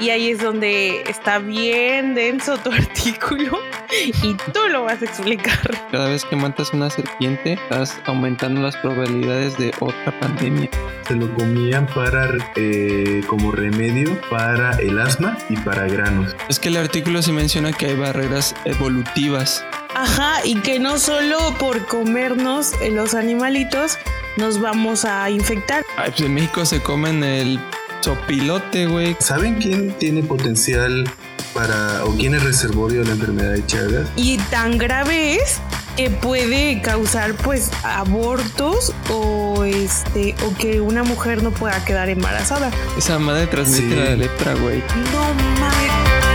Y ahí es donde está bien denso tu artículo y tú lo vas a explicar. Cada vez que matas una serpiente, estás aumentando las probabilidades de otra pandemia. Se lo comían para eh, como remedio para el asma y para granos. Es que el artículo sí menciona que hay barreras evolutivas. Ajá, y que no solo por comernos eh, los animalitos nos vamos a infectar. Ay, pues en México se comen el sopilote, güey. ¿Saben quién tiene potencial para o quién es reservorio de la enfermedad de Chagas? Y tan grave es que puede causar pues abortos o este o que una mujer no pueda quedar embarazada. Esa madre transmite Sí. la lepra, güey. No mames.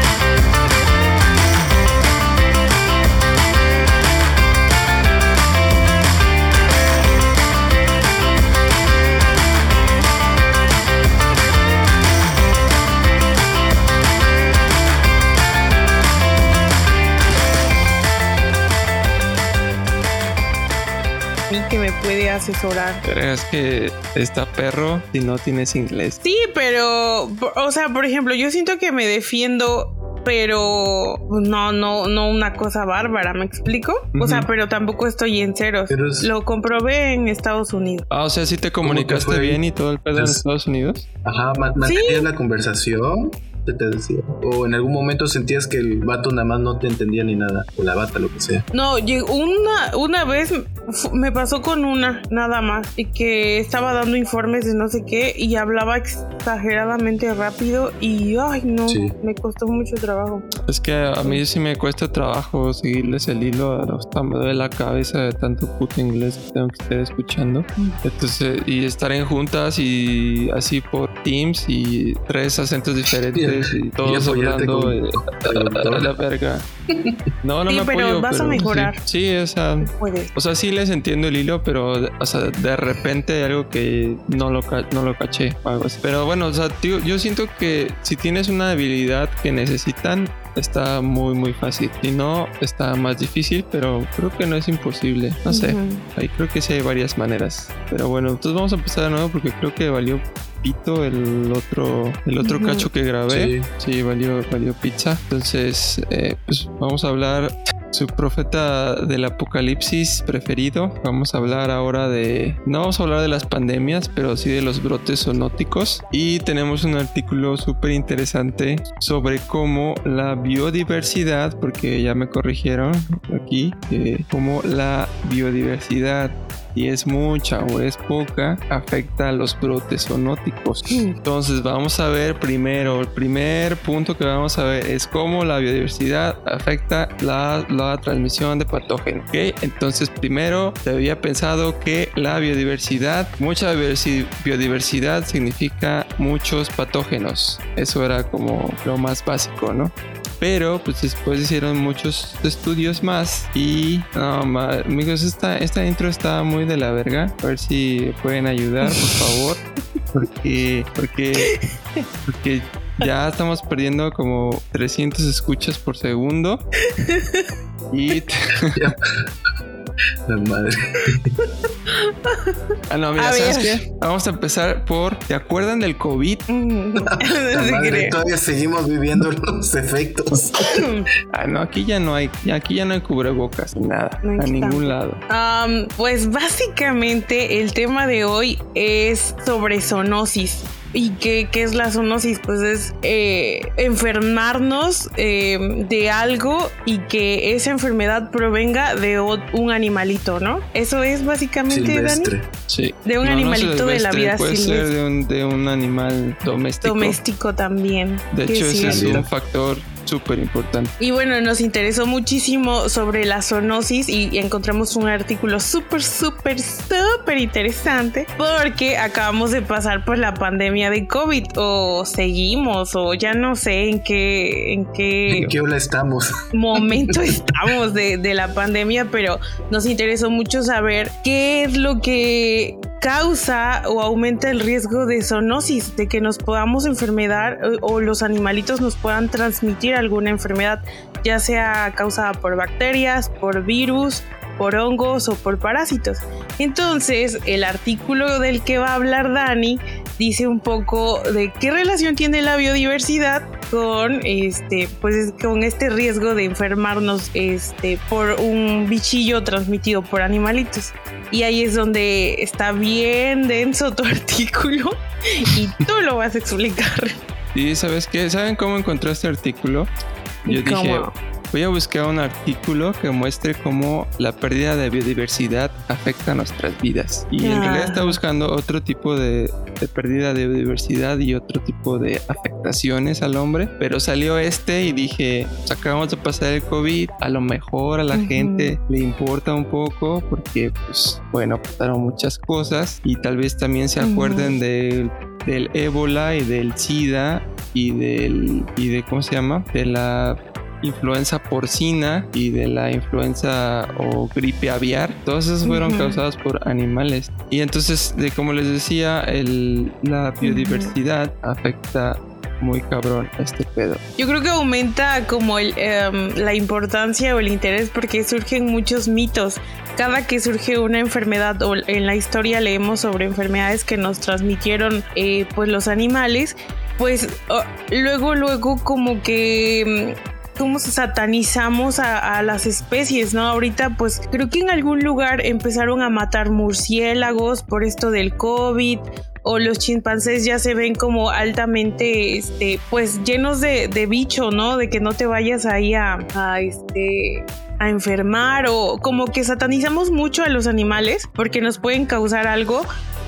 Puede asesorar. Pero es que está perro si no tienes inglés. Sí, pero, o sea, por ejemplo, yo siento que me defiendo, pero no, no, no una cosa bárbara, ¿me explico? O sea, pero tampoco estoy en ceros. Pero es- Lo comprobé en Estados Unidos. Ah, o sea, sí te comunicaste bien y todo el pedo en Pues- Estados Unidos. Ajá, ma- mantenías la conversación, ¿qué te decía? O en algún momento sentías que el vato nada más no te entendía ni nada, o la bata, lo que sea. No, llegó una, una vez me pasó con una, nada más, y que estaba dando informes de no sé qué y hablaba exageradamente rápido y, ay, no, Sí. me costó mucho trabajo. Es que a mí sí me cuesta trabajo seguirles el hilo, hasta me duele la cabeza de tanto puto inglés que tengo que estar escuchando. Entonces, y estar en juntas y así por Teams y tres acentos diferentes y todos hablando con- eh, a la verga. No, no Sí, me pero apoyo, vas a mejorar. Sí, sí, o sea, o sea, sí les entiendo el hilo, pero o sea, de repente hay algo que no lo, no lo caché. Pero bueno, o sea, tío, yo siento que si tienes una habilidad que necesitan, está muy, muy fácil. Si no, está más difícil, pero creo que no es imposible. No sé. Ahí creo que sí hay varias maneras. Pero bueno, entonces vamos a empezar de nuevo porque creo que valió pito el otro, el otro cacho que grabé. Sí. Sí, valió, valió pizza. Entonces, eh, pues vamos a hablar su profeta del apocalipsis preferido. Vamos a hablar ahora de. No vamos a hablar de las pandemias, pero sí de los brotes zoonóticos. Y tenemos un artículo súper interesante sobre cómo la biodiversidad, porque ya me corrigieron aquí, cómo la biodiversidad si es mucha o es poca, afecta a los brotes zoonóticos. Entonces vamos a ver primero, el primer punto que vamos a ver es cómo la biodiversidad afecta la, la transmisión de patógenos. ¿ok? Entonces primero se había pensado que la biodiversidad, mucha diversi- biodiversidad significa muchos patógenos. Eso era como lo más básico, ¿no? Pero pues después hicieron muchos estudios más y no, amigos, esta, esta intro está muy de la verga. A ver si pueden ayudar, por favor. Porque, porque, porque ya estamos perdiendo como 300 escuchas por segundo. Y La madre. Ah, no, mira, A ¿sabes ver. qué? Vamos a empezar por ¿te acuerdan del COVID? Madre. Todavía seguimos viviendo los efectos. Ah, no, aquí ya no hay, aquí ya no hay cubrebocas ni nada, No, a ningún lado. Am, pues básicamente el tema de hoy es sobre zoonosis. ¿Y qué, qué es la zoonosis? Pues es eh, enfermarnos eh, de algo y que esa enfermedad provenga de un animalito, ¿no? Eso es básicamente, Dani. Silvestre. Sí. De un animalito de la vida Puede ser silvestre. de un, de un animal doméstico. Doméstico también. De hecho, ese es un factor súper importante. Y bueno, nos interesó muchísimo sobre la zoonosis y encontramos un artículo súper, súper, súper interesante porque acabamos de pasar por la pandemia de COVID o seguimos o ya no sé en qué, en qué ¿En qué ola estamos? momento estamos de, de la pandemia, pero nos interesó mucho saber qué es lo que causa o aumenta el riesgo de zoonosis, de que nos podamos enfermedad o, o los animalitos nos puedan transmitir alguna enfermedad, ya sea causada por bacterias, por virus, por hongos o por parásitos. Entonces, el artículo del que va a hablar Dani dice un poco de qué relación tiene la biodiversidad con este pues con este riesgo de enfermarnos este por un bichillo transmitido por animalitos. Y ahí es donde está bien denso tu artículo y tú lo vas a explicar. Y sabes qué saben cómo encontré este artículo yo dije Voy a buscar un artículo que muestre cómo la pérdida de biodiversidad afecta nuestras vidas. Y en realidad está buscando otro tipo de, pérdida de biodiversidad y otro tipo de afectaciones al hombre. Pero salió este y dije, pues acabamos de pasar el COVID, a lo mejor a la gente le importa un poco porque, pues, bueno, pasaron muchas cosas y tal vez también se acuerden del del ébola y del SIDA y del y de cómo se llama de la influenza porcina y de la influenza o gripe aviar. Todas esas fueron causadas por animales. Y entonces, de como les decía, el, la biodiversidad afecta muy cabrón este pedo. Yo creo que aumenta como el, em, la importancia o el interés porque surgen muchos mitos. Cada que surge una enfermedad o en la historia leemos sobre enfermedades que nos transmitieron eh, pues los animales, pues oh, luego luego como que cómo satanizamos a, las especies, ¿no? Ahorita pues creo que en algún lugar empezaron a matar murciélagos por esto del COVID o los chimpancés ya se ven como altamente, este, pues llenos de, bicho, ¿no? De que no te vayas ahí a, este, a enfermar o como que satanizamos mucho a los animales porque nos pueden causar algo,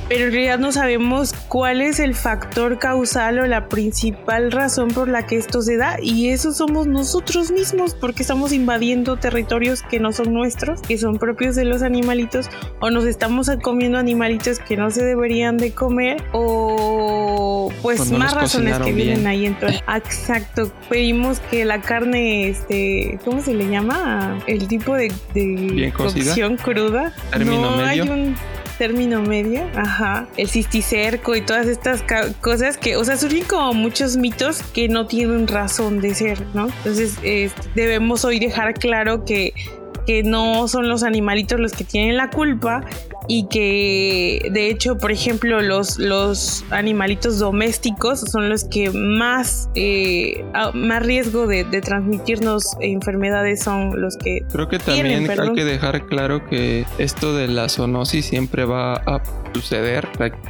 pero en realidad no sabemos cuál es el factor causal o la principal razón por la que esto se da y eso somos nosotros mismos porque estamos invadiendo territorios que no son nuestros, que son propios de los animalitos o nos estamos comiendo animalitos que no se deberían de comer o pues más razones que vienen ahí entonces. Exacto, pedimos que la carne este, ¿cómo se le llama? El tipo de, de cocción cruda. no hay un término medio, ajá, el cisticerco y todas estas cosas que, o sea, surgen como muchos mitos que no tienen razón de ser, ¿no? Entonces, debemos hoy dejar claro que que no son los animalitos los que tienen la culpa y que de hecho, por ejemplo, los, los animalitos domésticos son los que más, eh, más riesgo de, transmitirnos enfermedades son los que... Creo que también hay que dejar claro que esto de la zoonosis siempre va a suceder.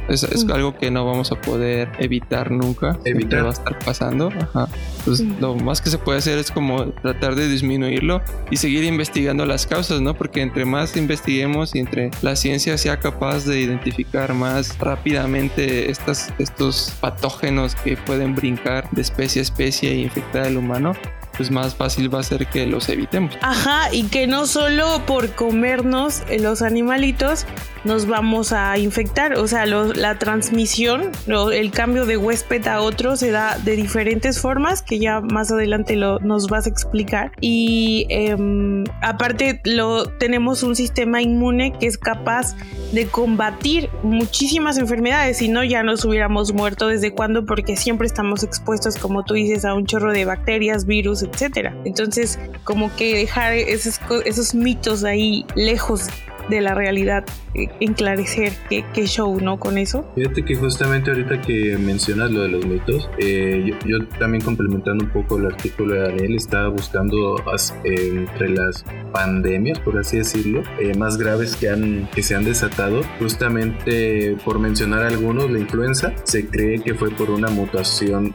Es, algo que no vamos a poder evitar nunca. Evitar. Va a estar pasando. Ajá. Entonces, lo más que se puede hacer es como tratar de disminuirlo y seguir investigando las causas, ¿no? Porque entre más investiguemos y entre la ciencia sea capaz de identificar más rápidamente estas, estos patógenos que pueden brincar de especie a especie e infectar al humano, pues más fácil va a ser que los evitemos. Ajá, y que no solo por comernos los animalitos nos vamos a infectar, o sea, la transmisión, el cambio de huésped a otro se da de diferentes formas que ya más adelante lo, nos vas a explicar. Y em, aparte lo, tenemos un sistema inmune que es capaz de combatir muchísimas enfermedades, si no ya nos hubiéramos muerto desde cuando porque siempre estamos expuestos, como tú dices, a un chorro de bacterias, virus, etcétera. Entonces, como que dejar esos, esos mitos ahí lejos de la realidad, eh, enclarecer qué, show, ¿no? Con eso. Fíjate que justamente ahorita que mencionas lo de los mitos, eh, yo, también complementando un poco el artículo de Daniel, estaba buscando entre las pandemias, por así decirlo, eh, más graves que, han, que se han desatado, justamente por mencionar algunos, la influenza se cree que fue por una mutación,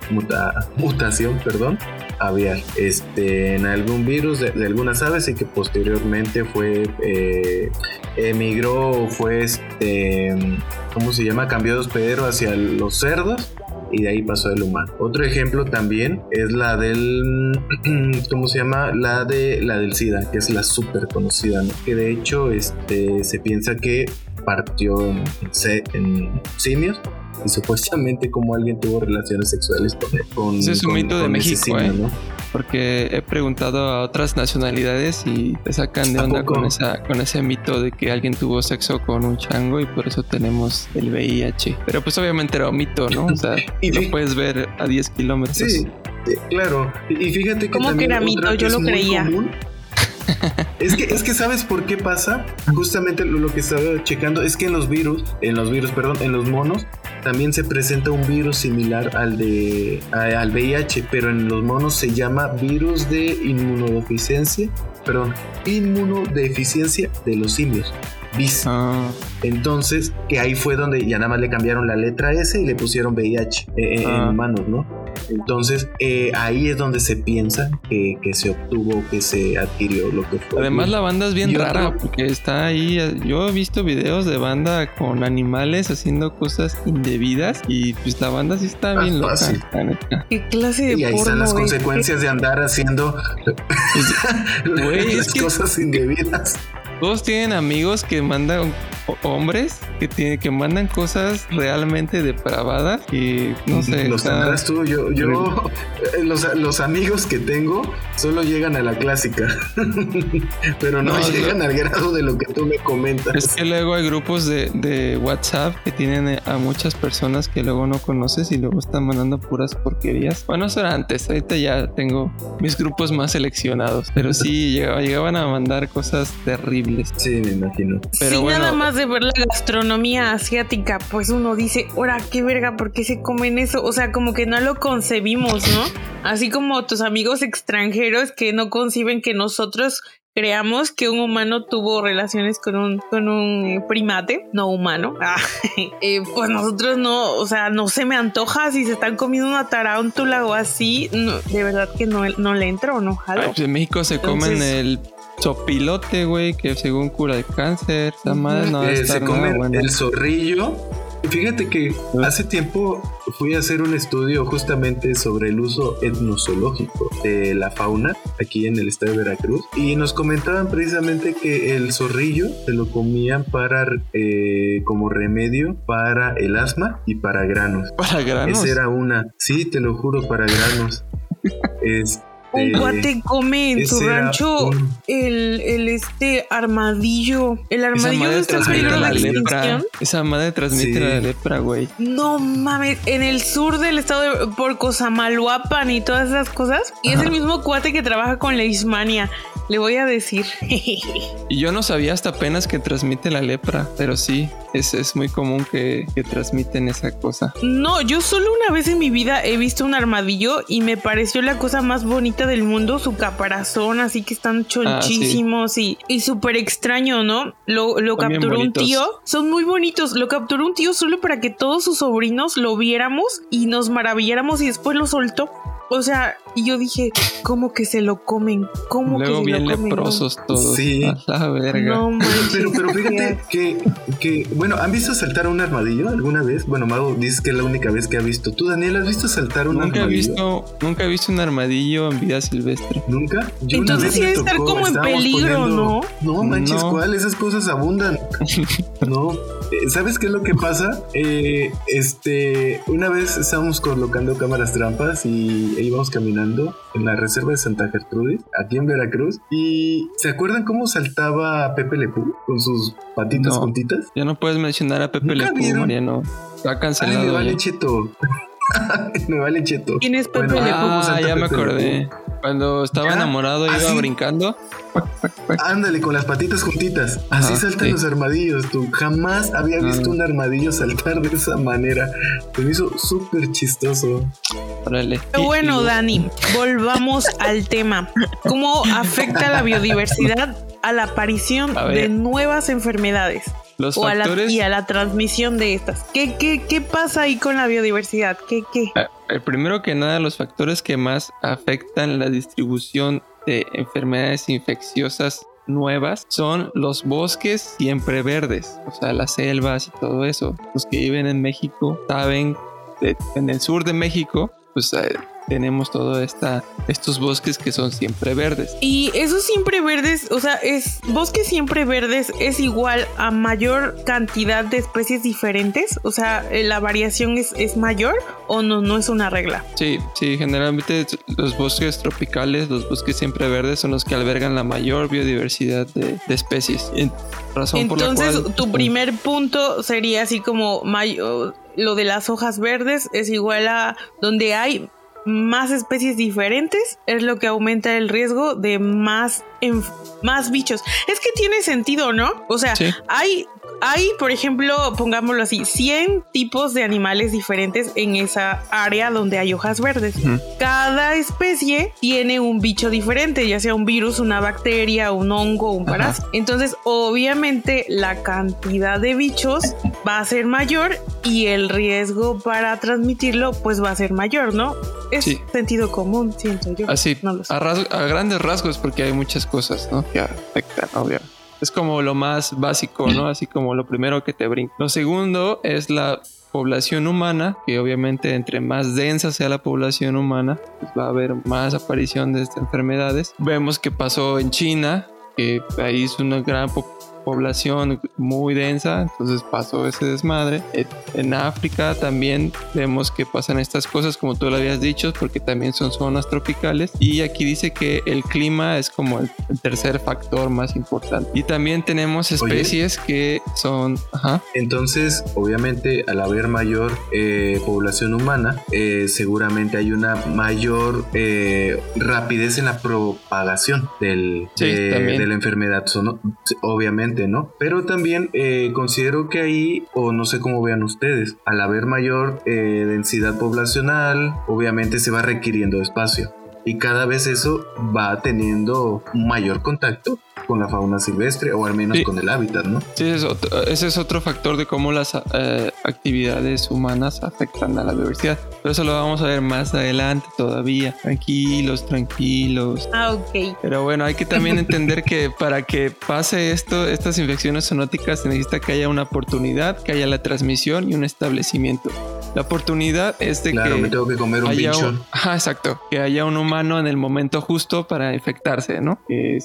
mutación, perdón, aviar, este, en algún virus de, algunas aves y que posteriormente fue emigró, fue este, ¿cómo se llama? Cambió de hospedero hacia los cerdos y de ahí pasó el humano. Otro ejemplo también es la del, ¿cómo se llama? La de la del SIDA, que es la súper conocida, Que de hecho este, se piensa que partió en, en simios y supuestamente como alguien tuvo relaciones sexuales con, Ese es un mito de México, ¿eh? Porque he preguntado a otras nacionalidades y te sacan de onda con esa con ese mito de que alguien tuvo sexo con un chango y por eso tenemos el VIH. Pero pues obviamente era un mito, ¿no? O sea, lo puedes ver a 10 kilómetros. Sí, claro. Y fíjate que ¿Cómo que era mito? Yo lo creía. es que, es que sabes por qué pasa. Justamente lo, que estaba checando es que en los virus, en los virus, perdón, en los monos, también se presenta un virus similar al de al VIH, pero en los monos se llama virus de inmunodeficiencia, perdón, inmunodeficiencia de los simios. BIS. Ah, Entonces, que ahí fue donde ya nada más le cambiaron la letra S y le pusieron VIH eh, en Ah. humanos, ¿no? Entonces, eh, ahí es donde se piensa que, que se obtuvo, que se adquirió lo que fue. Además la banda es bien rara porque está ahí. eh, Yo he visto videos de banda con animales haciendo cosas indebidas y pues la banda sí está Ah, bien loca. fácil. ¿Qué clase de Y ahí porno están las es? consecuencias de andar haciendo güey, las es que- cosas indebidas. Todos tienen amigos que mandan hombres que tiene, que mandan cosas realmente depravadas y no sé. Los está- tendrás tú, yo, yo eh, los, los amigos que tengo solo llegan a la clásica, pero no, No, llegan al grado de lo que tú me comentas. Es que luego hay grupos de, de WhatsApp que tienen eh, a muchas personas que luego no conoces y luego están mandando puras porquerías. Bueno, eso era antes, ahorita ya tengo mis grupos más seleccionados, pero sí llegaba- llegaban a mandar cosas terribles. Sí, me imagino. Pero sí, bueno. nada más de ver la gastronomía asiática, pues uno dice, ora, qué verga, ¿por qué se comen eso? O sea, como que no lo concebimos, ¿no? Así como tus amigos extranjeros que no conciben que nosotros creamos que un humano tuvo relaciones con un, con un primate, no humano. Ah, eh, pues nosotros no, o sea, no se me antoja si se están comiendo una tarántula o así, no, de verdad que no, no le entro o no jalo. Ay, pues en México se comen el sopilote, güey, que según cura el cáncer. Esa madre no va a Eh, se come buena. el zorrillo. Fíjate que hace tiempo fui a hacer un estudio justamente sobre el uso etnozoológico de la fauna aquí en el estado de Veracruz y nos comentaban precisamente que el zorrillo se lo comían para eh, como remedio para el asma y para granos. Para granos. Esa era una, sí, te lo juro, para granos. Este, Un guate come en su rancho un- el, el este armadillo. El armadillo está en peligro de la extinción. Esa madre transmite Sí. la lepra, güey. No mames, en el sur del estado de por Cosamaloapan y todas esas cosas. Y es el mismo cuate que trabaja con Leishmania. Le voy a decir. Y yo no sabía hasta apenas que transmite la lepra, pero sí, es, es muy común que, que transmiten esa cosa. no, yo solo una vez en mi vida he visto un armadillo y me pareció la cosa más bonita del mundo. Su caparazón, así que están chonchísimos y, y súper extraño, ¿no? Lo, lo capturó un tío. Son muy bonitos. Lo capturó un tío solo para que todos sus sobrinos lo viéramos y nos maravilláramos y después lo soltó. O sea, y yo dije, ¿cómo que se lo comen? ¿Cómo Luego que se bien lo comen? leprosos todos. Sí. A la verga. No. Pero, pero fíjate que, que, bueno, ¿han visto saltar un armadillo alguna vez? Bueno, Mago dice que es la única vez que ha visto. ¿Tú, Daniel, has visto saltar un Nunca he armadillo? visto, nunca he visto un armadillo en vida silvestre. ¿Nunca? Yo Entonces sí debe estar como en peligro, ¿no? No manches, No. ¿cuál? Esas cosas abundan. no. Eh, ¿Sabes qué es lo que pasa? Eh, este, una vez estábamos colocando cámaras trampas y e íbamos caminando en la reserva de Santa Gertrudis, aquí en Veracruz. Y ¿se acuerdan cómo saltaba Pepe Le Pew con sus patitas No. juntitas? Ya no puedes mencionar a Pepe ¿Nunca Le Pew, vieron? Mariano. Está Ay, me cancelado. vale cheto. me vale cheto. ¿Quién es Pepe Bueno, Le Pew? ¿cómo Ah, ya me Pepe acordé. Cuando estaba ¿Ya? enamorado iba ¿Así? brincando. Ándale, con las patitas juntitas. Así saltan sí. los armadillos. Tú jamás había visto Ah. un armadillo saltar de esa manera. Se me hizo súper chistoso. Órale. Pero bueno, Dani, volvamos al tema. ¿Cómo afecta la biodiversidad a la aparición A de nuevas enfermedades Los o a la, y a la transmisión de estas? ¿Qué, qué, qué pasa ahí con la biodiversidad? ¿Qué, qué? Eh, El primero que nada, los factores que más afectan la distribución de enfermedades infecciosas nuevas son los bosques siempre verdes, o sea, las selvas y todo eso. Los que viven en México saben, de- en el sur de México, pues eh, tenemos todos estos bosques que son siempre verdes. Y esos siempre verdes, o sea, es bosques siempre verdes es igual a mayor cantidad de especies diferentes, o sea, eh, la variación es, es mayor o no, no es una regla. Sí, sí, generalmente los bosques tropicales, los bosques siempre verdes son los que albergan la mayor biodiversidad de, de especies. Y razón por la Entonces, cual- tu primer punto sería así como may- o- lo de las hojas verdes es igual a donde hay más especies diferentes es lo que aumenta el riesgo de más, más bichos. Es que tiene sentido, ¿no? O sea, hay hay, por ejemplo, pongámoslo así, 100 tipos de animales diferentes en esa área donde hay hojas verdes. Cada especie tiene un bicho diferente, ya sea un virus, una bacteria, un hongo, un parásito. Entonces, obviamente, la cantidad de bichos va a ser mayor y el riesgo para transmitirlo, pues va a ser mayor, ¿no? Es sentido común, siento yo. Así, a, a, grandes rasgos, porque hay muchas cosas, ¿no? Que afectan, obviamente. Es como lo más básico, ¿no? Así como lo primero que te brinca. Lo segundo es la población humana, que obviamente entre más densa sea la población humana, pues va a haber más aparición de estas enfermedades. Vemos que pasó en China, que ahí es una gran población muy densa, entonces pasó ese desmadre. Eh, en África también vemos que pasan estas cosas, como tú lo habías dicho, porque también son zonas tropicales. Y aquí dice que el clima es como el, tercer factor más importante. Y también tenemos especies que son... Entonces, obviamente, al haber mayor eh, población humana, eh, seguramente hay una mayor rapidez en la propagación del, de, la enfermedad. obviamente ¿no? Pero también eh, considero que ahí, o no sé cómo vean ustedes, al haber mayor eh, densidad poblacional, obviamente se va requiriendo espacio. Y cada vez eso va teniendo mayor contacto con la fauna silvestre o al menos con el hábitat, ¿no? Sí, ese es otro factor de cómo las eh, actividades humanas afectan a la biodiversidad. Pero eso lo vamos a ver más adelante todavía. Tranquilos, tranquilos. Ah, ok. Pero bueno, hay que también entender que para que pase esto, estas infecciones zoonóticas se necesita que haya una oportunidad, que haya la transmisión y un establecimiento. La oportunidad es de claro, que. me tengo que comer un bicho. ajá, exacto. Que haya un humano en el momento justo para infectarse, ¿no?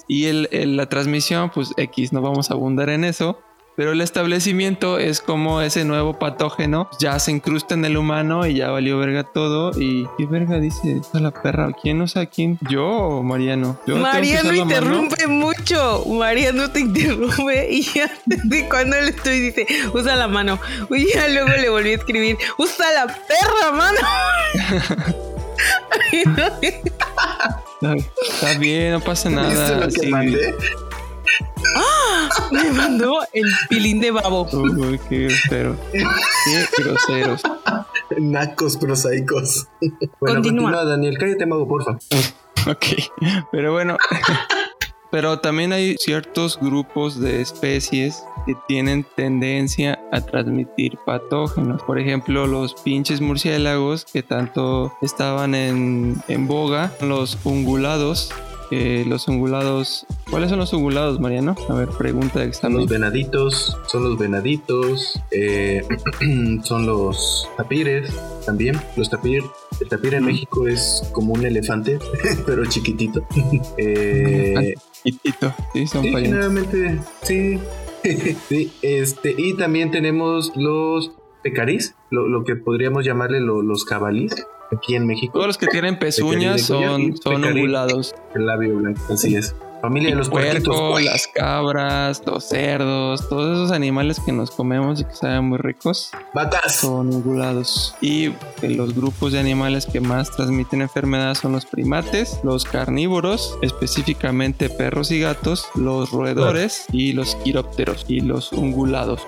y el, la transmisión, pues X, no vamos a abundar en eso. Pero el establecimiento es como ese nuevo patógeno ya se incrusta en el humano y ya valió verga todo. ¿Y qué verga dice a la perra? ¿Quién o sea quién? ¿Yo o Mariano? Mariano interrumpe mucho. Mariano te interrumpe y ya desde cuando le estoy dice, usa la mano. Y ya luego le volví a escribir, usa la perra, mano. Está bien, no pasa nada. lo que mandé? ¡Ah! Me mandó el pilín de babo. Uy, qué grosero. Qué groseros. Nacos prosaicos. Bueno, continúa. Daniel. Cállate, mago, porfa. Ok, pero bueno. Pero también hay ciertos grupos de especies que tienen tendencia a transmitir patógenos. Por ejemplo, los pinches murciélagos que tanto estaban en, en boga, los ungulados, los ungulados. ¿Cuáles son los ungulados, Mariano? A ver, pregunta de examen. Los venaditos, son los venaditos, eh, son los tapires también. Los tapir, el tapir en México es como un elefante, pero chiquitito. eh, chiquitito, sí, son sí, generalmente, sí. sí, este, y también tenemos los pecarís, lo, lo que podríamos llamarle los cabalís aquí en México. Todos los que tienen pezuñas son, son ovulados. El labio blanco, así es. Familia de los puercos, las cabras, los cerdos, todos esos animales que nos comemos y que saben muy ricos. Vacas. Son ovulados. Y los grupos de animales que más transmiten enfermedades son los primates, los carnívoros, específicamente perros y gatos, los roedores y los quirópteros y los ungulados.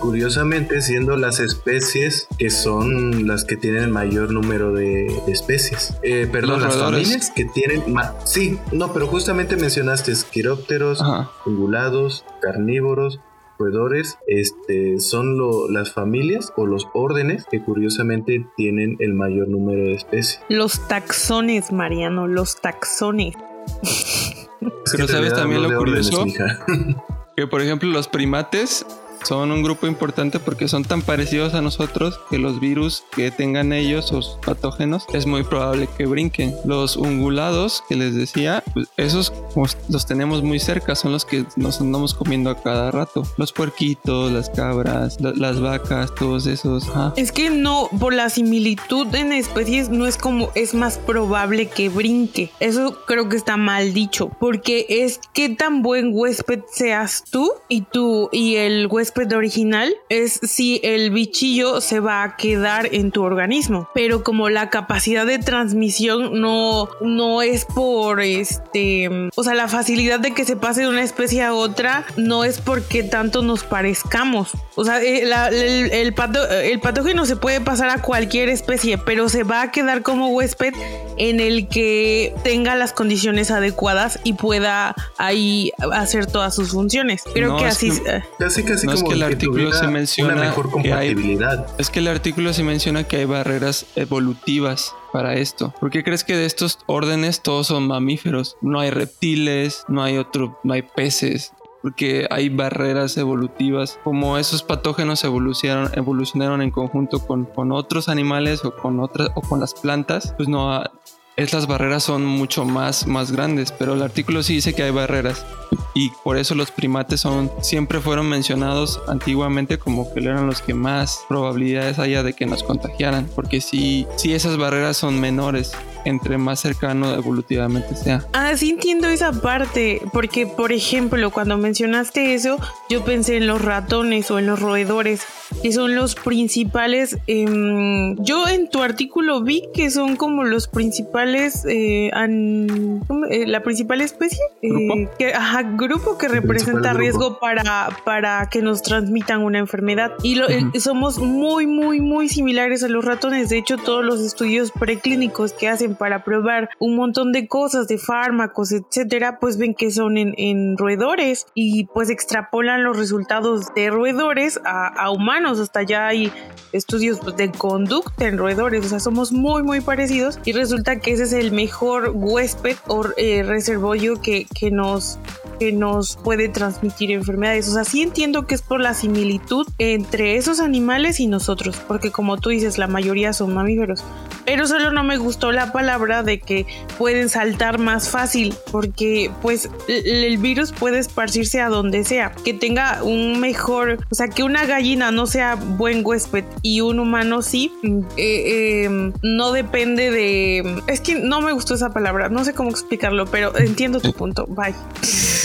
Curiosamente, siendo las especies que son las que tienen el mayor número de, especies. Eh, perdón, las familias que tienen más. Sí, no, pero justamente mencionaste quirópteros, ungulados, carnívoros, roedores este, son las familias o los órdenes que curiosamente tienen el mayor número de especies. Los taxones, Mariano, los taxones. Pero sabes también lo curioso que por ejemplo los primates son un grupo importante porque son tan parecidos a nosotros que los virus que tengan ellos o patógenos es muy probable que brinquen. Los ungulados que les decía, pues esos los tenemos muy cerca, son los que nos andamos comiendo a cada rato. Los puerquitos, las cabras, las vacas, todos esos. Es que no, por la similitud en especies no es como es más probable que brinque. Eso creo que está mal dicho porque es que tan buen huésped seas tú y tú y el huésped huésped original es si el bichillo se va a quedar en tu organismo. Pero como la capacidad de transmisión no, no es por este, o sea, la facilidad de que se pase de una especie a otra no es porque tanto nos parezcamos. O sea, eh, el, el, patógeno se puede pasar a cualquier especie, pero se va a quedar como huésped en el que tenga las condiciones adecuadas y pueda ahí hacer todas sus funciones. Creo que así. casi, casi no como es que el artículo se menciona una mejor compatibilidad. Que hay, es que el artículo se menciona que hay barreras evolutivas para esto. ¿Por qué crees que de estos órdenes todos son mamíferos? No hay reptiles, no hay otro, no hay peces, porque hay barreras evolutivas, como esos patógenos evolucionaron, evolucionaron en conjunto con, con otros animales o con otras o con las plantas, pues no estas barreras son mucho más, más grandes, pero el artículo sí dice que hay barreras y por eso los primates son siempre fueron mencionados antiguamente como que eran los que más probabilidades haya de que nos contagiaran, porque si, si esas barreras son menores, entre más cercano evolutivamente sea. Ah, sí entiendo esa parte, porque por ejemplo, cuando mencionaste eso, yo pensé en los ratones o en los roedores, que son los principales. Em, yo en tu artículo vi que son como los principales, eh, eh, la principal especie, ¿Grupo? que, ajá, grupo que representa riesgo para, para que nos transmitan una enfermedad. Y lo, somos muy, muy, muy similares a los ratones. De hecho, todos los estudios preclínicos que hacen para probar un montón de cosas, de fármacos, etcétera, pues ven que son en, roedores y pues extrapolan los resultados de roedores a, humanos. Hasta ya hay estudios pues, de conducta en roedores, o sea, somos muy, muy parecidos y resulta que es el mejor huésped o eh, reservorio que, que nos que nos puede transmitir enfermedades. O sea, sí entiendo que es por la similitud entre esos animales y nosotros, porque como tú dices, la mayoría son mamíferos. Pero solo no me gustó la palabra de que pueden saltar más fácil, porque pues el virus puede esparcirse a donde sea. Que tenga un mejor, o sea, que una gallina no sea buen huésped y un humano sí, eh, em, no depende de... Es que no me gustó esa palabra, no sé cómo explicarlo, pero entiendo tu punto. Bye.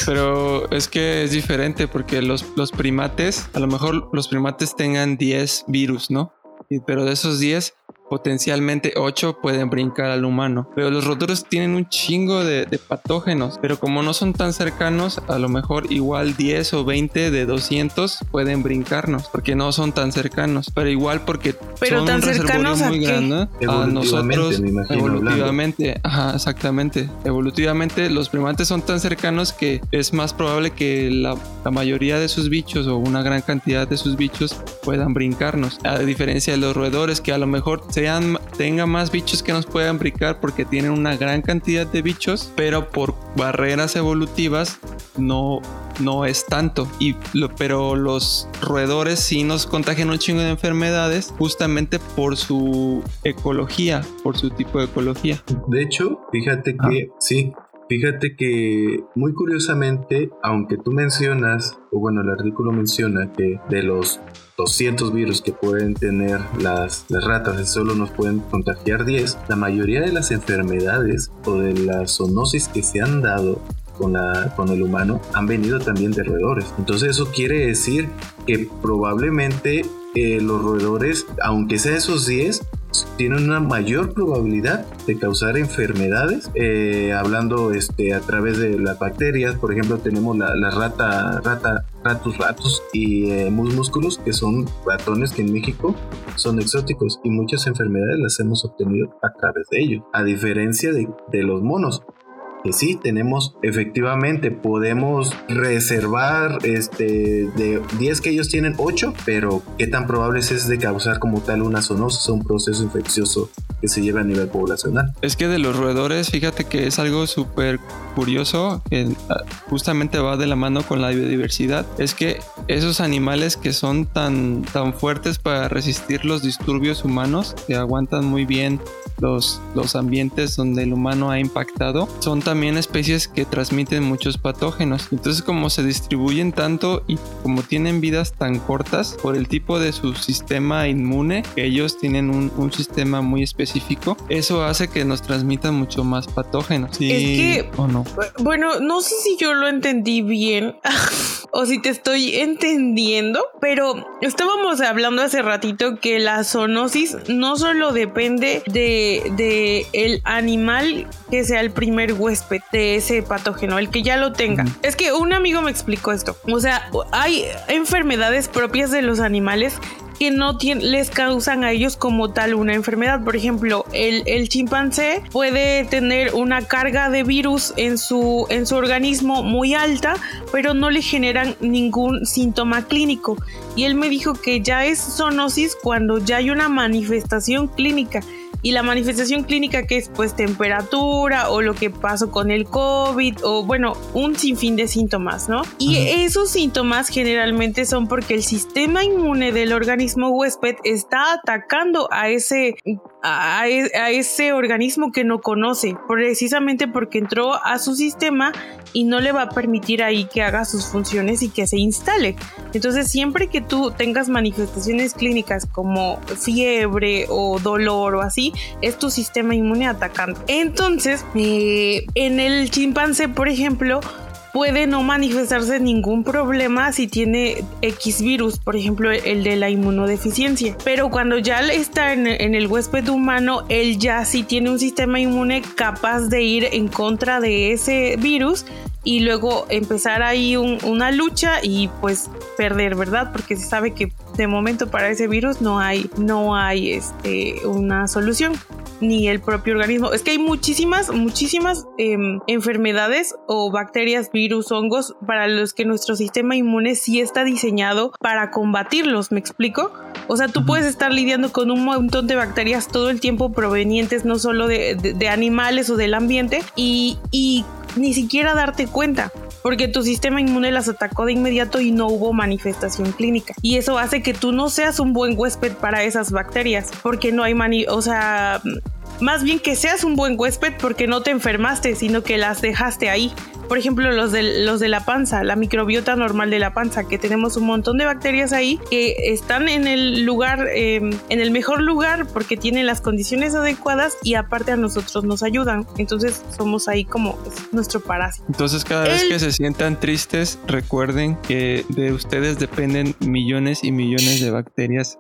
Pero es que es diferente porque los, los primates, a lo mejor los primates tengan 10 virus, ¿no? Pero de esos 10, potencialmente 8 pueden brincar al humano. Pero los roedores tienen un chingo de, patógenos, pero como no son tan cercanos, a lo mejor igual 10 o 20 de 200 pueden brincarnos, porque no son tan cercanos, pero igual porque pero son tan un cercanos muy grande a nosotros evolutivamente, ajá, exactamente. Evolutivamente los primates son tan cercanos que es más probable que la, la mayoría de sus bichos o una gran cantidad de sus bichos puedan brincarnos, a diferencia de los roedores que a lo mejor se tenga más bichos que nos puedan brincar porque tienen una gran cantidad de bichos, pero por barreras evolutivas no, no es tanto. Y pero los roedores sí nos contagian un chingo de enfermedades justamente por su ecología, por su tipo de ecología. De hecho, fíjate que ah. sí, Fíjate que muy curiosamente, aunque tú mencionas, o bueno, el artículo menciona que de los 200 virus que pueden tener las, las ratas, solo nos pueden contagiar 10, la mayoría de las enfermedades o de la zoonosis que se han dado con, la, con el humano han venido también de roedores. Entonces eso quiere decir que probablemente eh, los roedores, aunque sea esos 10, tienen una mayor probabilidad de causar enfermedades, eh, hablando este, a través de las bacterias. Por ejemplo, tenemos la, rata, rata, ratus ratus y eh, músculos, que son ratones que en México son exóticos y muchas enfermedades las hemos obtenido a través de ellos, a diferencia de, de los monos que sí tenemos efectivamente podemos reservar este de 10 que ellos tienen 8 pero qué tan probable es de causar como tal una zoonosis o un proceso infeccioso que se lleve a nivel poblacional es que de los roedores fíjate que es algo súper curioso que ah, justamente va de la mano con la biodiversidad es que esos animales que son tan tan fuertes para resistir los disturbios humanos que aguantan muy bien los, los ambientes donde el humano ha impactado son también especies que transmiten muchos patógenos. Entonces como se distribuyen tanto y como tienen vidas tan cortas por el tipo de su sistema inmune, ellos tienen un, un sistema muy específico, eso hace que nos transmitan mucho más patógenos. ¿Sí es que, o no? Bueno, no sé si yo lo entendí bien. o si te estoy entendiendo, pero estábamos hablando hace ratito que la zoonosis no solo depende de, de el animal que sea el primer huésped de ese patógeno, el que ya lo tenga. Es que un amigo me explicó esto. O sea, hay enfermedades propias de los animales que no les causan a ellos como tal una enfermedad. Por ejemplo, el, el, chimpancé puede tener una carga de virus en su, en su organismo muy alta, pero no le generan ningún síntoma clínico. Y él me dijo que ya es zoonosis cuando ya hay una manifestación clínica y la manifestación clínica que es pues temperatura o lo que pasó con el COVID o bueno, un sinfín de síntomas, ¿no? Y esos síntomas generalmente son porque el sistema inmune del organismo huésped está atacando a ese a, ese organismo que no conoce, precisamente porque entró a su sistema y no le va a permitir ahí que haga sus funciones y que se instale. Entonces, siempre que tú tengas manifestaciones clínicas como fiebre o dolor o así, es tu sistema inmune atacando. Entonces, eh, en el chimpancé, por ejemplo, puede no manifestarse ningún problema si tiene X virus, por ejemplo el de la inmunodeficiencia. Pero cuando ya está en, el huésped humano, él ya sí tiene un sistema inmune capaz de ir en contra de ese virus y luego empezar ahí una lucha y pues perder, ¿verdad? Porque se sabe que de momento para ese virus no hay, no hay este, una solución ni el propio organismo. Es que hay muchísimas, muchísimas em, enfermedades o bacterias, virus, hongos para los que nuestro sistema inmune sí está diseñado para combatirlos, ¿me explico? O sea, tú puedes estar lidiando con un montón de bacterias todo el tiempo provenientes no solo de, de animales o del ambiente y, y ni siquiera darte cuenta porque tu sistema inmune las atacó de inmediato y no hubo manifestación clínica. Y eso hace que tú no seas un buen huésped para esas bacterias, porque no hay mani, o sea, más bien que seas un buen huésped porque no te enfermaste, sino que las dejaste ahí. Por ejemplo, los de, los de la panza, la microbiota normal de la panza, que tenemos un montón de bacterias ahí que están en el lugar, em, en el mejor lugar porque tienen las condiciones adecuadas y aparte a nosotros nos ayudan. Entonces somos ahí como nuestro parásito. Entonces cada vez que se sientan tristes, recuerden que de ustedes dependen millones y millones de bacterias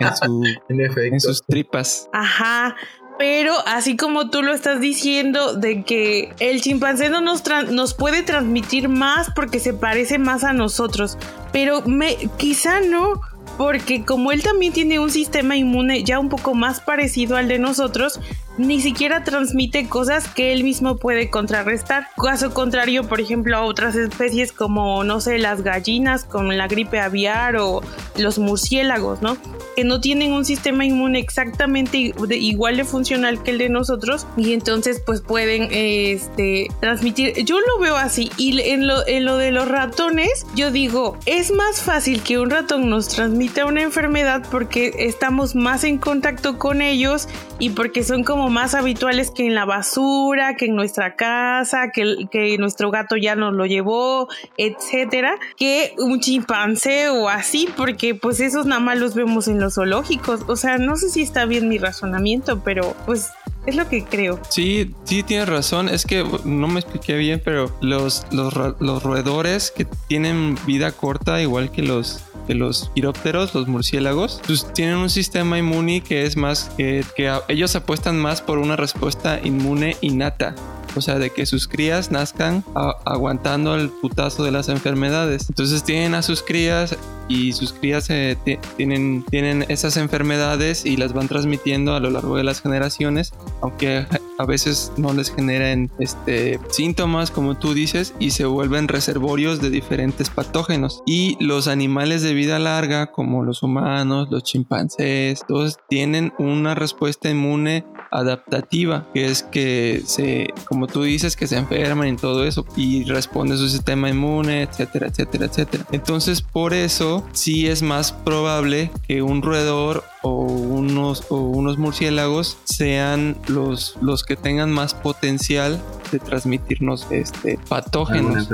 en, su, en sus tripas. Ajá. Pero así como tú lo estás diciendo de que el chimpancé no nos, nos puede transmitir más porque se parece más a nosotros, pero me, quizá no, porque como él también tiene un sistema inmune ya un poco más parecido al de nosotros, ni siquiera transmite cosas que él mismo puede contrarrestar. Caso contrario, por ejemplo, a otras especies como, no sé, las gallinas con la gripe aviar o los murciélagos, ¿no? Que no tienen un sistema inmune exactamente igual de funcional que el de nosotros y entonces pues pueden este, transmitir. Yo lo veo así y en lo, en lo de los ratones, yo digo, es más fácil que un ratón nos transmita una enfermedad porque estamos más en contacto con ellos y porque son como más habituales que en la basura, que en nuestra casa, que, nuestro gato ya nos lo llevó, etcétera, que un chimpancé o así, porque pues esos nada más los vemos en los zoológicos. O sea, no sé si está bien mi razonamiento, pero pues es lo que creo. Sí, sí, tienes razón. Es que no me expliqué bien, pero los, los roedores que tienen vida corta, igual que los que los quirópteros, los murciélagos, pues tienen un sistema inmune que es más que, que ellos apuestan más por una respuesta inmune innata o sea, de que sus crías nazcan aguantando el putazo de las enfermedades. Entonces tienen a sus crías y sus crías eh, tienen, tienen esas enfermedades y las van transmitiendo a lo largo de las generaciones, aunque a veces no les generen este, síntomas, como tú dices, y se vuelven reservorios de diferentes patógenos. Y los animales de vida larga, como los humanos, los chimpancés, todos tienen una respuesta inmune adaptativa, que es que se, como tú dices, que se enferman y todo eso y responde su sistema inmune, etcétera, etcétera, etcétera. Entonces, por eso sí es más probable que un roedor o unos, o unos murciélagos sean los, los que tengan más potencial de transmitirnos este patógenos.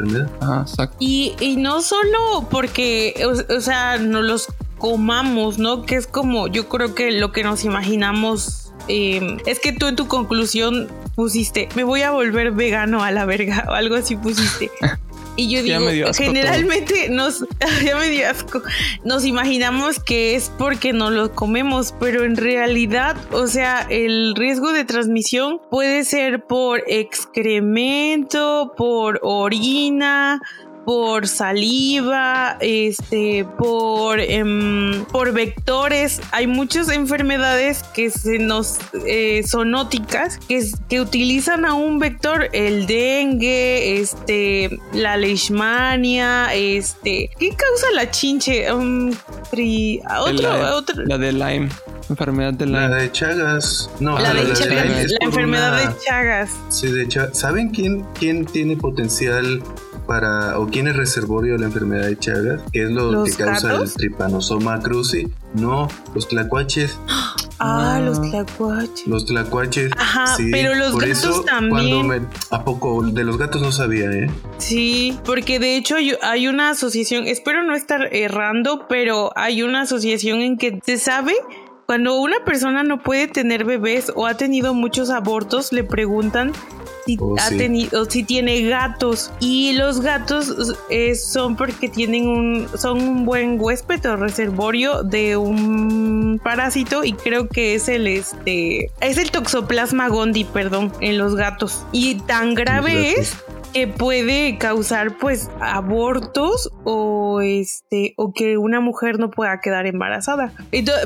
Y, y no solo porque, o sea, no los comamos, ¿no? Que es como, yo creo que lo que nos imaginamos Em, es que tú en tu conclusión pusiste, me voy a volver vegano a la verga o algo así pusiste. Y yo digo, generalmente nos, ya me dio asco, nos imaginamos que es porque no lo comemos, pero en realidad, o sea, el riesgo de transmisión puede ser por excremento, por orina, por saliva, este, por, em, por vectores. Hay muchas enfermedades que se nos eh, zoonóticas que, que utilizan a un vector, el dengue, este, la leishmania, este, ¿qué causa la chinche? Um, la, la de Lyme. Enfermedad de Lyme. La de Chagas. No, la, de Chagas. La enfermedad de Chagas. Sí, de Chagas. ¿Saben quién, quién tiene potencial para, o quién es reservorio de la enfermedad de Chagas, que es lo que causa el tripanosoma cruzi. No, los tlacuaches. Ah, los tlacuaches. Los tlacuaches. Ajá, pero los gatos también. ¿A poco? De los gatos no sabía, ¿eh? Sí, porque de hecho hay una asociación, espero no estar errando, pero hay una asociación en que se sabe cuando una persona no puede tener bebés o ha tenido muchos abortos, le preguntan si oh, ha tenido, si tiene gatos. Y los gatos eh, son porque tienen un, son un buen huésped o reservorio de un parásito y creo que es el este, es el toxoplasma gondii, perdón, en los gatos. Y tan grave es que puede causar pues abortos o este o que una mujer no pueda quedar embarazada.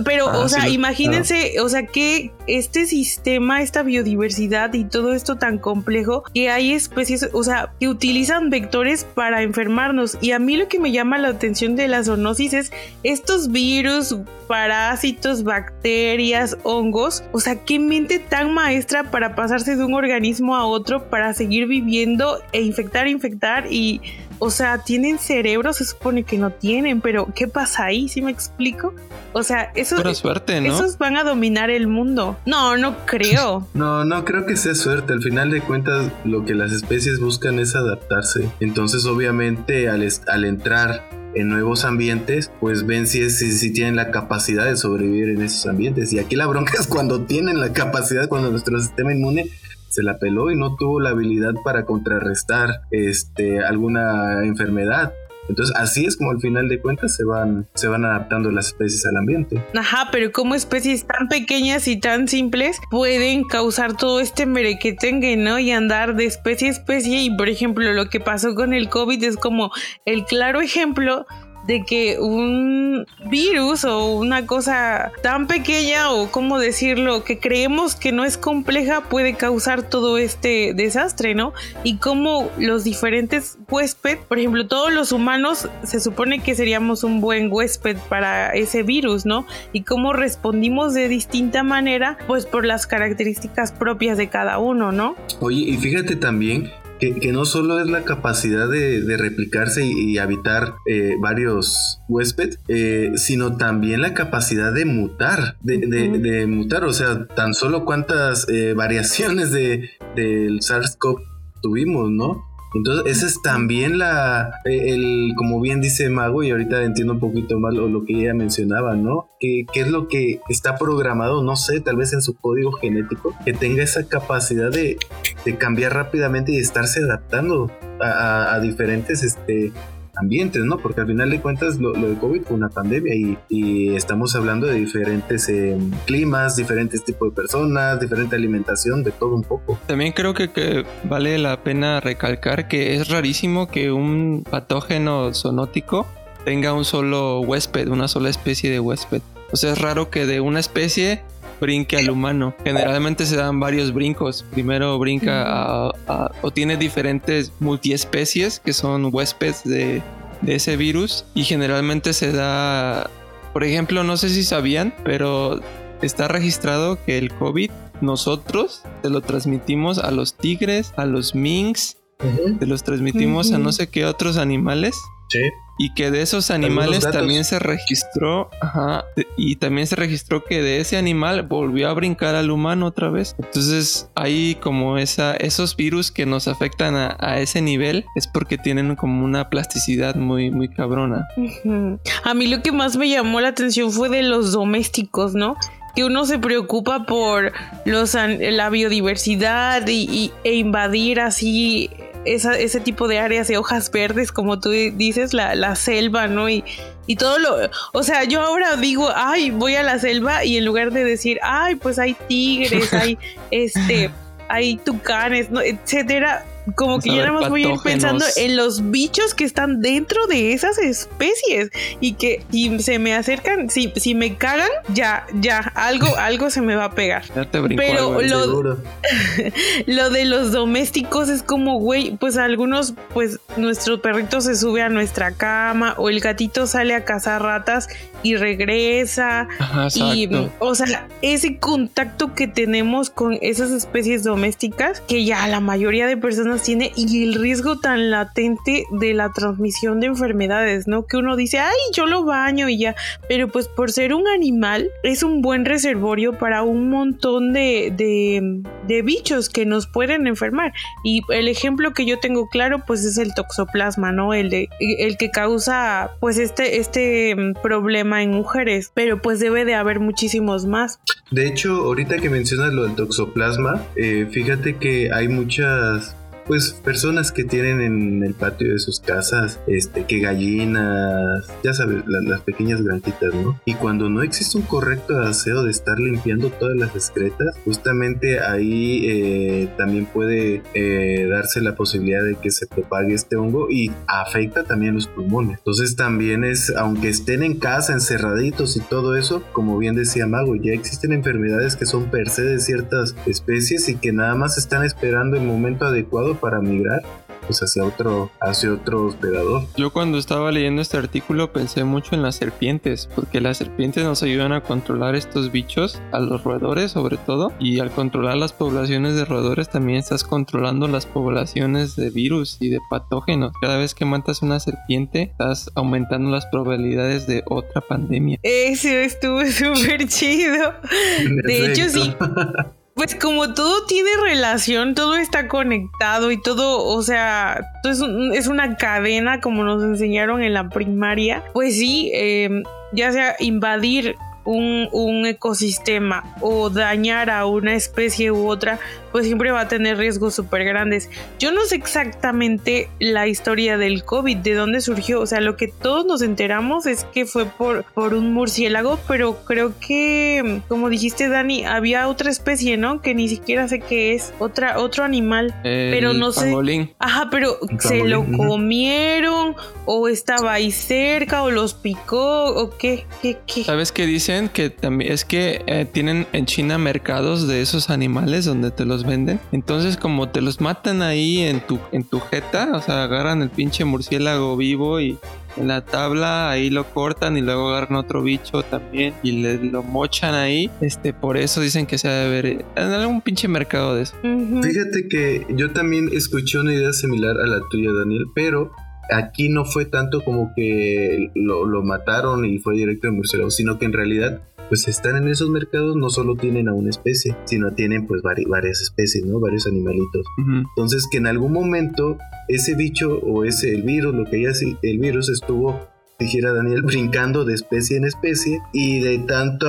pero ah, o sea, imagínense, o sea, que este sistema, esta biodiversidad y todo esto tan complejo que hay especies, o sea, que utilizan vectores para enfermarnos. Y a mí lo que me llama la atención de la zoonosis es estos virus, parásitos, bacterias, hongos, o sea, qué mente tan maestra para pasarse de un organismo a otro para seguir viviendo e infectar, infectar y, o sea, tienen cerebro, se supone que no tienen, pero ¿qué pasa ahí? ¿Sí me explico? O sea, esos, suerte, ¿no? esos van a dominar el mundo. No, no creo. no, no creo que sea suerte. Al final de cuentas, lo que las especies buscan es adaptarse. Entonces, obviamente, al, al entrar en nuevos ambientes, pues ven si, si, si, tienen la capacidad de sobrevivir en esos ambientes. Y aquí la bronca es cuando tienen la capacidad, cuando nuestro sistema inmune se la peló y no tuvo la habilidad para contrarrestar este, alguna enfermedad. Entonces así es como al final de cuentas se van, se van adaptando las especies al ambiente. Ajá, pero como especies tan pequeñas y tan simples pueden causar todo este merequetengue, ¿no? Y andar de especie a especie y por ejemplo lo que pasó con el COVID es como el claro ejemplo de que un virus o una cosa tan pequeña o cómo decirlo que creemos que no es compleja puede causar todo este desastre, ¿no? Y cómo los diferentes huéspedes, por ejemplo, todos los humanos se supone que seríamos un buen huésped para ese virus, ¿no? Y cómo respondimos de distinta manera, pues por las características propias de cada uno, ¿no? Oye, y fíjate también que, no solo es la capacidad de, replicarse y, habitar eh, varios huéspedes, eh, sino también la capacidad de mutar, de, mutar, o sea, tan solo cuántas eh, variaciones de, del SARS-CoV tuvimos, ¿no? Entonces, esa es también la, eh, el, como bien dice Mago, y ahorita entiendo un poquito más lo, que ella mencionaba, ¿no? ¿Qué, ¿Qué, es lo que está programado? No sé, tal vez en su código genético, que tenga esa capacidad de, de cambiar rápidamente y estarse adaptando a, a diferentes este, ambientes, ¿no? Porque al final de cuentas lo, de COVID fue una pandemia y, estamos hablando de diferentes eh, climas, diferentes tipos de personas, diferente alimentación, de todo un poco. También creo que, que, vale la pena recalcar que es rarísimo que un patógeno zoonótico tenga un solo huésped, una sola especie de huésped. O sea, es raro que de una especie brinque al humano. Generalmente se dan varios brincos. Primero brinca o tiene diferentes multiespecies que son huéspedes de, de ese virus y generalmente se da, por ejemplo, no sé si sabían, pero está registrado que el COVID nosotros se lo transmitimos a los tigres, a los minks, se los transmitimos a no sé qué otros animales. Sí. Y que de esos animales también se registró, ajá, y también se registró que de ese animal volvió a brincar al humano otra vez. Entonces, ahí como esa, esos virus que nos afectan a, ese nivel es porque tienen como una plasticidad muy, muy cabrona. A mí lo que más me llamó la atención fue de los domésticos, ¿no? que uno se preocupa por los, la biodiversidad y, e invadir así ese tipo de áreas de hojas verdes, como tú dices, la, la selva, ¿no? Y, y todo lo, o sea, yo ahora digo, ay, voy a la selva y en lugar de decir, ay, pues hay tigres, hay este, hay tucanes, ¿no? etcétera, como que yo nada más voy a ir pensando en los bichos que están dentro de esas especies y que si se me acercan, si, si me cagan, ya, ya, algo, algo se me va a pegar. Pero lo, lo de los domésticos es como, güey, pues algunos, pues nuestro perrito se sube a nuestra cama o el gatito sale a cazar ratas y regresa. y, o sea, ese contacto que tenemos con esas especies domésticas que ya la mayoría de personas tiene y el riesgo tan latente de la transmisión de enfermedades, ¿no? Que uno dice, ay, yo lo baño y ya, pero pues por ser un animal es un buen reservorio para un montón de, de, de bichos que nos pueden enfermar. Y el ejemplo que yo tengo claro, pues es el toxoplasma, ¿no? El, de, el que causa, pues, este, este problema en mujeres, pero pues debe de haber muchísimos más. De hecho, ahorita que mencionas lo del toxoplasma, eh, fíjate que hay muchas pues personas que tienen en el patio de sus casas, este, que gallinas, ya sabes, las pequeñas granjitas, ¿no? Y cuando no existe un correcto aseo de estar limpiando todas las excretas, justamente ahí eh, también puede eh, darse la posibilidad de que se propague este hongo y afecta también los pulmones. Entonces también es, aunque estén en casa encerraditos y todo eso, como bien decía Mago, ya existen enfermedades que son per se de ciertas especies y que nada más están esperando el momento adecuado para migrar pues hacia otro hacia otro hospedador. Yo cuando estaba leyendo este artículo pensé mucho en las serpientes, porque las serpientes nos ayudan a controlar estos bichos, a los roedores sobre todo, y al controlar las poblaciones de roedores también estás controlando las poblaciones de virus y de patógenos. Cada vez que matas una serpiente, estás aumentando las probabilidades de otra pandemia. Eso estuvo súper chido. De hecho, sí. Pues como todo tiene relación, todo está conectado y todo, o sea, es, una cadena como nos enseñaron en la primaria, pues sí, eh, ya sea invadir un, un, ecosistema o dañar a una especie u otra, pues siempre va a tener riesgos súper grandes. Yo no sé exactamente la historia del COVID, de dónde surgió, o sea, lo que todos nos enteramos es que fue por, por un murciélago, pero creo que, como dijiste Dani, había otra especie, ¿no? Que ni siquiera sé qué es, otra, otro animal, pero no sé. Ajá, pero se lo comieron o estaba ahí cerca o los picó o qué, qué, qué. ¿Sabes qué Que también es que eh, tienen en China mercados de esos animales donde te los venden. Entonces, como te los matan ahí en tu, en tu jeta, o sea, agarran el pinche murciélago vivo y en la tabla ahí lo cortan y luego agarran otro bicho también y le, lo mochan ahí. Este, por eso dicen que se ha de ver en algún pinche mercado de eso. Fíjate que yo también escuché una idea similar a la tuya, Daniel, pero aquí no fue tanto como que lo, lo mataron y fue directo de murciélago, sino que en realidad pues están en esos mercados no solo tienen a una especie, sino tienen pues varias especies, ¿no? Varios animalitos. Entonces que en algún momento ese bicho o ese el virus, lo que haya el virus estuvo dijera Daniel, brincando de especie en especie y de tanto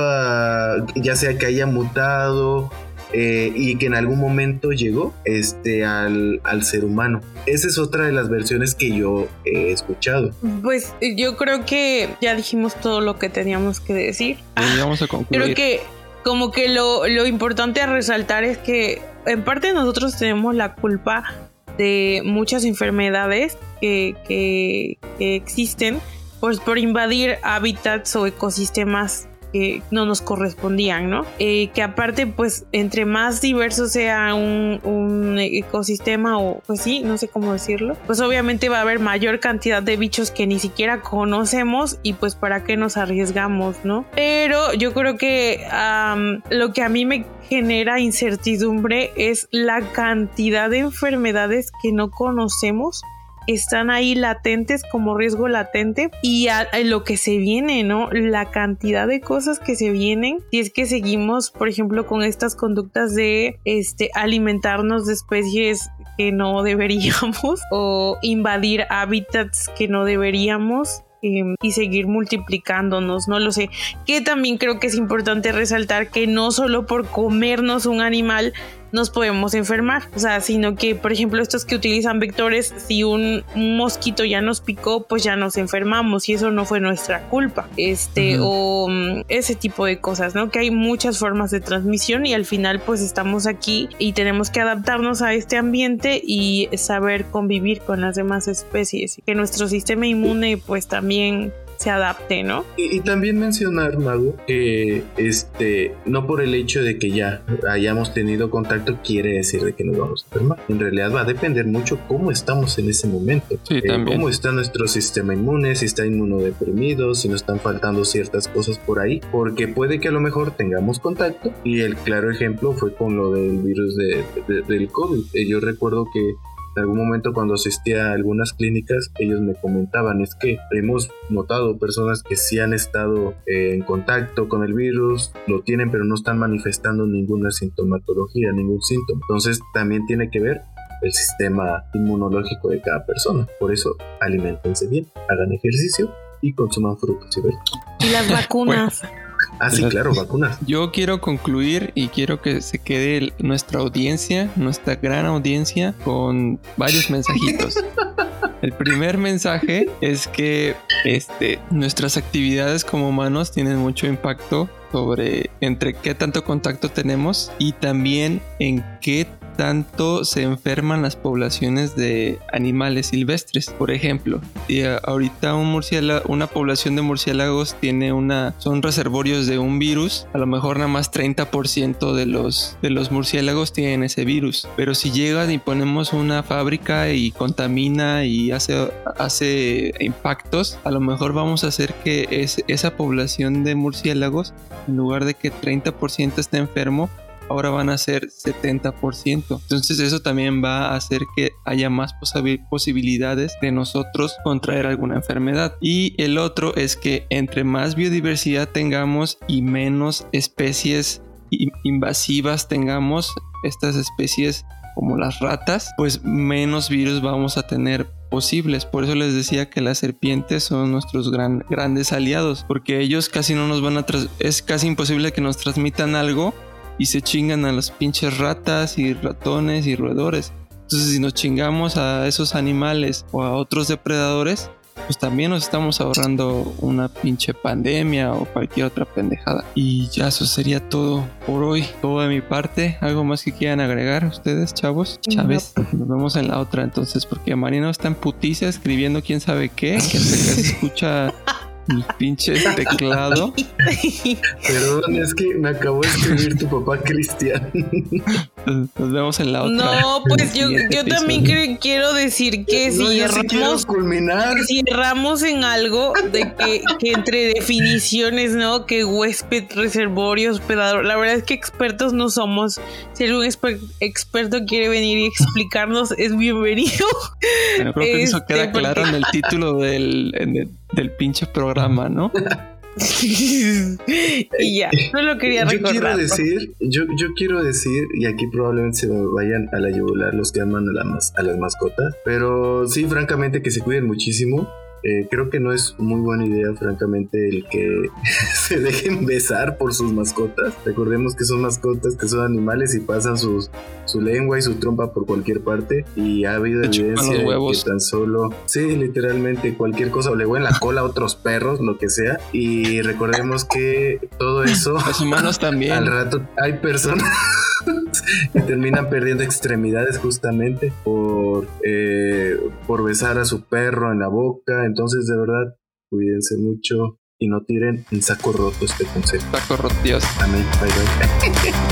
ya sea que haya mutado eh, y que en algún momento llegó este, al, ser humano. Esa es otra de las versiones que yo he escuchado. Pues yo creo que ya dijimos todo lo que teníamos que decir. vamos a concluir. Creo que como que lo, importante a resaltar es que en parte nosotros tenemos la culpa de muchas enfermedades que, que, que existen pues, por invadir hábitats o ecosistemas que no nos correspondían, ¿no? Eh, que aparte, pues, entre más diverso sea un, un, ecosistema o, pues sí, no sé cómo decirlo, pues obviamente va a haber mayor cantidad de bichos que ni siquiera conocemos y pues para qué nos arriesgamos, ¿no? Pero yo creo que lo que a mí me genera incertidumbre es la cantidad de enfermedades que no conocemos están ahí latentes como riesgo latente y a, lo que se viene, ¿no? La cantidad de cosas que se vienen si es que seguimos, por ejemplo, con estas conductas de este alimentarnos de especies que no deberíamos o invadir hábitats que no deberíamos em, y seguir multiplicándonos, no lo sé. Que también creo que es importante resaltar que no solo por comernos un animal nos podemos enfermar. O sea, sino que, por ejemplo, estos que utilizan vectores, si un, mosquito ya nos picó, pues ya nos enfermamos y eso no fue nuestra culpa. Este, o mm, ese tipo de cosas, ¿no? Que hay muchas formas de transmisión y al final, pues estamos aquí y tenemos que adaptarnos a este ambiente y saber convivir con las demás especies. Que nuestro sistema inmune, pues también se adapte, ¿no? Y, también mencionar, Mago, que este, no por el hecho de que ya hayamos tenido contacto quiere decir de que nos vamos a enfermar. En realidad va a depender mucho cómo estamos en ese momento. Sí, eh, cómo está nuestro sistema inmune, si está inmunodeprimido, si nos están faltando ciertas cosas por ahí, porque puede que a lo mejor tengamos contacto y el claro ejemplo fue con lo del virus de, del COVID. Eh, yo recuerdo que en algún momento cuando asistía a algunas clínicas, ellos me comentaban, es que hemos notado personas que sí han estado eh, en contacto con el virus, lo tienen, pero no están manifestando ninguna sintomatología, ningún síntoma. Entonces también tiene que ver el sistema inmunológico de cada persona. Por eso, alimentense bien, hagan ejercicio y consuman frutos y verduras. Y las vacunas. Ah, sí, claro, vacunas. Yo quiero concluir y quiero que se quede nuestra audiencia, nuestra gran audiencia, con varios mensajitos. El primer mensaje es que este, nuestras actividades como humanos tienen mucho impacto sobre entre qué tanto contacto tenemos y también en qué tanto se enferman las poblaciones de animales silvestres. Por ejemplo, eh, ahorita una población de murciélagos tiene una, son reservorios de un virus. A lo mejor nada más 30% de los, de los murciélagos tienen ese virus. Pero si llega y ponemos una fábrica y contamina y hace, hace impactos, a lo mejor vamos a hacer que esa población de murciélagos, en lugar de que 30% esté enfermo, ahora van a ser 70%. Entonces eso también va a hacer que haya más posibilidades de nosotros contraer alguna enfermedad. Y el otro es que entre más biodiversidad tengamos y menos especies invasivas tengamos, estas especies como las ratas, pues menos virus vamos a tener posibles. Por eso les decía que las serpientes son nuestros gran, grandes aliados, porque ellos casi no nos van a... Es casi imposible que nos transmitan algo y se chingan a las pinches ratas y ratones y roedores. Entonces si nos chingamos a esos animales o a otros depredadores, pues también nos estamos ahorrando una pinche pandemia o cualquier otra pendejada. Y ya eso sería todo por hoy, todo de mi parte. ¿Algo más que quieran agregar ustedes, chavos? Chávez, nos vemos en la otra entonces, porque Marino está en putiza escribiendo quién sabe qué, que se escucha mi pinche teclado. Perdón, es que me acabó de escribir tu papá Cristian. Nos vemos en la otra. No, pues yo, yo también quiero decir que si erramos, si erramos en algo de que, que, entre definiciones, ¿no? Que huésped, reservorio, hospedador. La verdad es que expertos no somos. Si algún experto quiere venir y explicarnos, es bienvenido. creo que eso queda este, claro en el título del, del pinche programa, ¿no? y ya, no lo quería recordar. Yo quiero decir, yo, yo quiero decir, y aquí probablemente se vayan a la yugular los que aman a, la a las mascotas, pero sí, francamente que se cuiden muchísimo. Eh, creo que no es muy buena idea, francamente, el que se dejen besar por sus mascotas. Recordemos que son mascotas, que son animales y pasan sus, su lengua y su trompa por cualquier parte. Y ha habido evidencia de que tan solo, sí, literalmente cualquier cosa, o le en la cola a otros perros, lo que sea. Y recordemos que todo eso. Los humanos también. Al rato hay personas que terminan perdiendo extremidades justamente por, eh, por besar a su perro en la boca. Entonces, de verdad, cuídense mucho y no tiren en saco roto este consejo. Saco roto, Dios. Amén. Bye bye.